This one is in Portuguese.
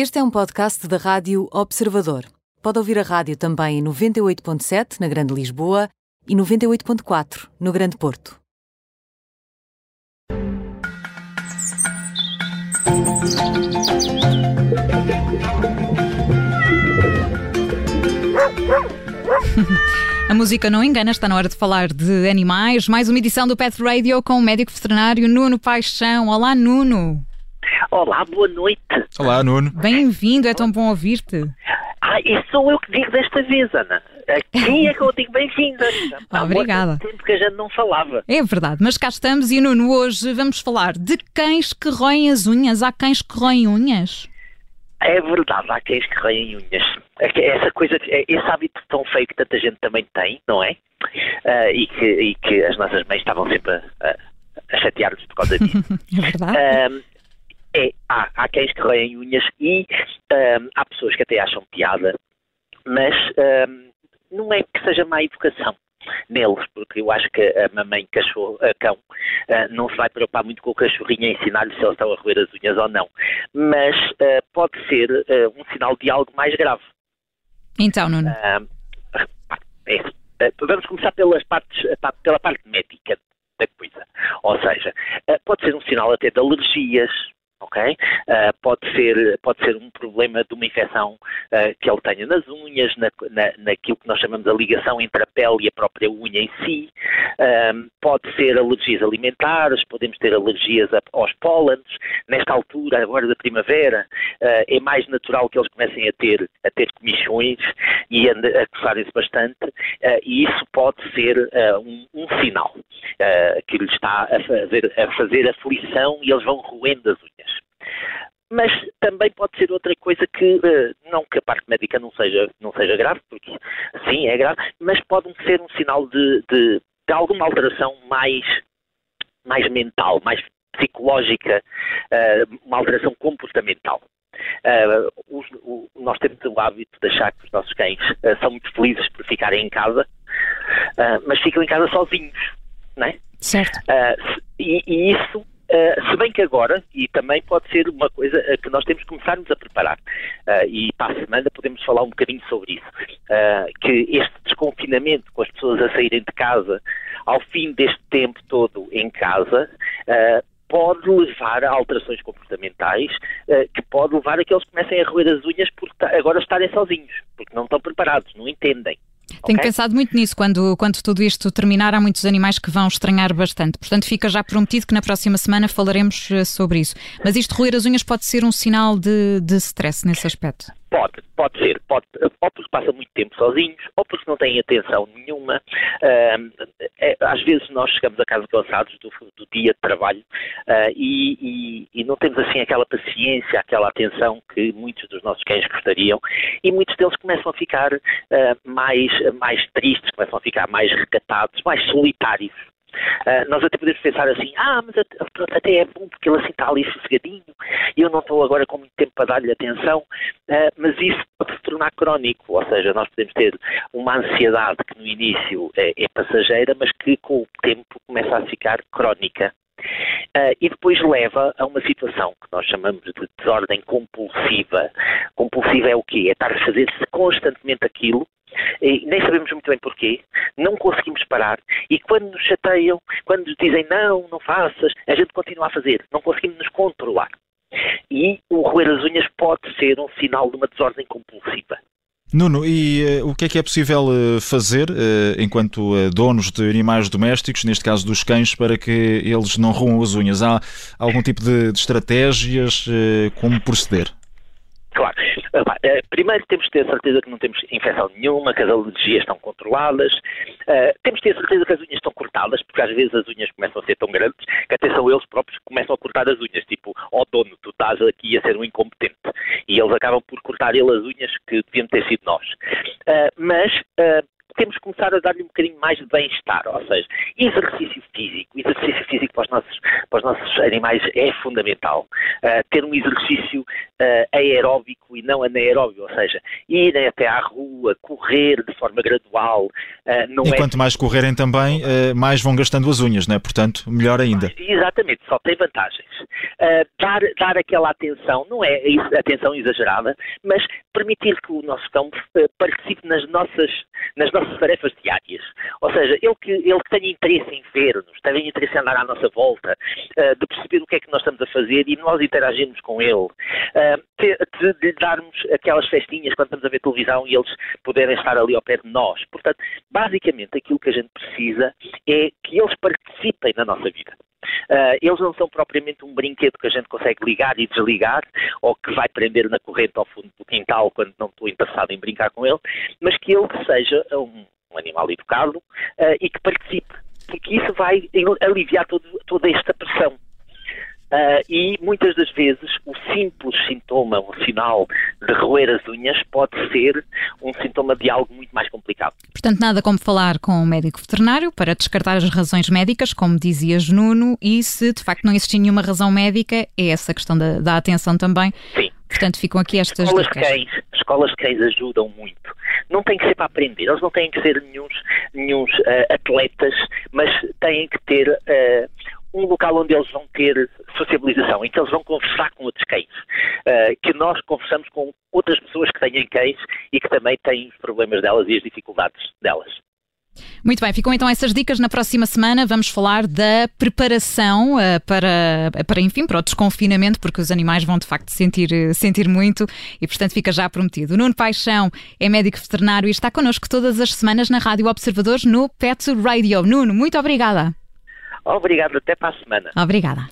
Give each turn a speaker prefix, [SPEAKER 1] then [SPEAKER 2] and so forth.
[SPEAKER 1] Este é um podcast da Rádio Observador. Pode ouvir a rádio também em 98.7 na Grande Lisboa e 98.4 no Grande Porto.
[SPEAKER 2] A música não engana, está na hora de falar de animais. Mais uma edição do Pet Radio com o médico veterinário Nuno Paixão. Olá, Nuno.
[SPEAKER 3] Olá, boa noite.
[SPEAKER 4] Olá, Nuno.
[SPEAKER 2] Bem-vindo, é tão bom ouvir-te.
[SPEAKER 3] Ah, e sou eu que digo desta vez, Ana. Aqui é que eu digo bem-vinda. Há
[SPEAKER 2] Obrigada.
[SPEAKER 3] muito tempo que a gente não falava.
[SPEAKER 2] É verdade, mas cá estamos e Nuno, hoje vamos falar de cães que roem as unhas. Há cães que roem unhas?
[SPEAKER 3] É verdade, há cães que roem unhas. É Essa coisa, é- esse hábito tão feio que tanta gente também tem, não é? Ah, e, que, e que as nossas mães estavam sempre a, a- a chatear-nos por causa disso.
[SPEAKER 2] É verdade?
[SPEAKER 3] É, há, há cães que roem unhas e ahm, há pessoas que até acham piada, mas ahm, não é que seja má educação neles, porque eu acho que a mamãe cachorro, a cão ah, não se vai preocupar muito com o cachorrinho a ensinar-lhe se eles estão a roer as unhas ou não. Mas ah, pode ser ah, um sinal de algo mais grave.
[SPEAKER 2] Então, Nuno.
[SPEAKER 3] Ah, é vamos começar pelas partes, pela parte médica da coisa. Ou seja, pode ser um sinal até de alergias, ok? Ah, pode, ser, pode ser um problema de uma infecção ah, que ele tenha nas unhas, na, na, naquilo que nós chamamos de ligação entre a pele e a própria unha em si. Ah, pode ser alergias alimentares, podemos ter alergias a- aos pólenes. Nesta altura, agora da primavera, é mais natural que eles comecem a ter, a ter comichões e ande- a coçarem-se bastante, ah, e isso pode ser ah, um, um sinal que lhes está a fazer, a fazer aflição e eles vão roendo as unhas. Mas também pode ser outra coisa que, eh, não que a parte médica não seja, não seja grave, porque sim, é grave, mas pode ser um sinal de, de, de alguma alteração mais, mais mental, mais psicológica, eh, uma alteração comportamental. Eh, os- o- nós temos o hábito de achar que os nossos cães eh, são muito felizes por ficarem em casa, eh, mas ficam em casa sozinhos, não é?
[SPEAKER 2] Certo.
[SPEAKER 3] Se- e, e isso, se bem que agora, e também pode ser uma coisa que nós temos que começarmos a preparar, e para a semana podemos falar um bocadinho sobre isso, que este desconfinamento com as pessoas a saírem de casa, ao fim deste tempo todo em casa, pode levar a alterações comportamentais, ah, que pode levar a que eles comecem a roer as unhas por agora estarem sozinhos, porque não estão preparados, não entendem.
[SPEAKER 2] Tenho
[SPEAKER 3] ok?
[SPEAKER 2] pensado muito nisso. Quando, quando tudo isto terminar, há muitos animais que vão estranhar bastante. Portanto, fica já prometido que na próxima semana falaremos eh, sobre isso. Mas isto, roer as unhas, pode ser um sinal de, de stress nesse aspecto.
[SPEAKER 3] Pode, pode ser. Pode, ou porque passam muito tempo sozinhos, ou porque não têm atenção nenhuma. É, às vezes nós chegamos a casa cansados do, do dia de trabalho ah, e, e- e não temos assim aquela paciência, aquela atenção que muitos dos nossos cães gostariam e muitos deles começam a ficar ah, mais, mais tristes, começam a ficar mais recatados, mais solitários. Ah, nós até podemos pensar assim, ah, mas até, é bom porque ele assim está ali sossegadinho e eu não estou agora com muito tempo para dar-lhe atenção, ah, mas isso pode se tornar crónico, ou seja, nós podemos ter uma ansiedade que no início é, é passageira, mas que com o tempo começa a ficar crónica. Ah, e depois leva a uma situação que nós chamamos de desordem compulsiva. Compulsiva é o quê? É estar a fazer-se constantemente aquilo e nem sabemos muito bem porquê, não conseguimos parar e quando nos chateiam, quando nos dizem não, não faças, a gente continua a fazer, não conseguimos nos controlar. E o roer as unhas pode ser um sinal de uma desordem compulsiva.
[SPEAKER 4] Nuno, e eh, o que é que é possível eh, fazer eh, enquanto donos de animais domésticos, neste caso dos cães, para que eles não roam as unhas? Há algum tipo de, de estratégias? como proceder?
[SPEAKER 3] Claro. Eh, Primeiro temos que ter certeza que não temos infecção nenhuma, que as alergias estão controladas. Eh, temos que ter certeza que as unhas estão cortadas, porque às vezes as unhas começam a ser tão grandes que até são eles próprios que começam a cortar as unhas. Tipo, ó dono, tu estás aqui a ser um incompetente. E eles acabam por cortar ele as unhas que deviam ter sido nós. Eh, mas temos que começar a dar-lhe um bocadinho mais de bem-estar, ou seja, exercício físico. Exercício físico para os nossos, para os nossos animais é fundamental. Uh, ter um exercício uh, aeróbico e não anaeróbio, ou seja, irem até à rua, correr de forma gradual.
[SPEAKER 4] Uh, não e é... quanto mais correrem também, mais vão gastando as unhas, não é? Portanto, melhor ainda.
[SPEAKER 3] Exatamente, só tem vantagens. dar, dar aquela atenção, não é atenção exagerada, mas permitir que o nosso cão participe nas nossas, nas nossas tarefas diárias. Ou seja, ele que, ele que tenha interesse em ver-nos, tenha interesse em andar à nossa volta, de perceber o que é que nós estamos a fazer e nós interagirmos com ele de, de darmos aquelas festinhas quando estamos a ver televisão e eles puderem estar ali ao pé de nós. Portanto, basicamente aquilo que a gente precisa é que eles participem na nossa vida. Uh, eles não são propriamente um brinquedo que a gente consegue ligar e desligar, ou que vai prender na corrente ao fundo do quintal quando não estou interessado em brincar com ele, mas que ele seja um, um animal educado uh, e que participe, porque isso vai aliviar todo, toda esta pressão. Uh, e muitas das vezes o simples sintoma, o sinal de roer as unhas, pode ser um sintoma de algo muito mais complicado.
[SPEAKER 2] Portanto, nada como falar com um médico veterinário para descartar as razões médicas, como dizias Nuno, e se de facto não existir nenhuma razão médica, é essa questão da, da atenção também.
[SPEAKER 3] Sim.
[SPEAKER 2] Portanto, ficam aqui estas
[SPEAKER 3] escolas
[SPEAKER 2] dicas.
[SPEAKER 3] De cães, escolas de cães ajudam muito. Não tem que ser para aprender, eles não têm que ser nenhum, uh, atletas, mas têm que ter uh, um local onde eles vão ter sociabilização, em que eles vão conversar com outros cães, uh, que nós conversamos com outras pessoas que têm cães e que também têm os problemas delas e as dificuldades delas.
[SPEAKER 2] Muito bem, ficam então essas dicas. Na próxima semana vamos falar da preparação uh, para, para, enfim, para o desconfinamento, porque os animais vão de facto sentir, sentir muito e, portanto, fica já prometido. O Nuno Paixão é médico veterinário e está connosco todas as semanas na Rádio Observadores no Pet Radio. Nuno, muito obrigada.
[SPEAKER 3] Obrigado, até para a semana.
[SPEAKER 2] Obrigada.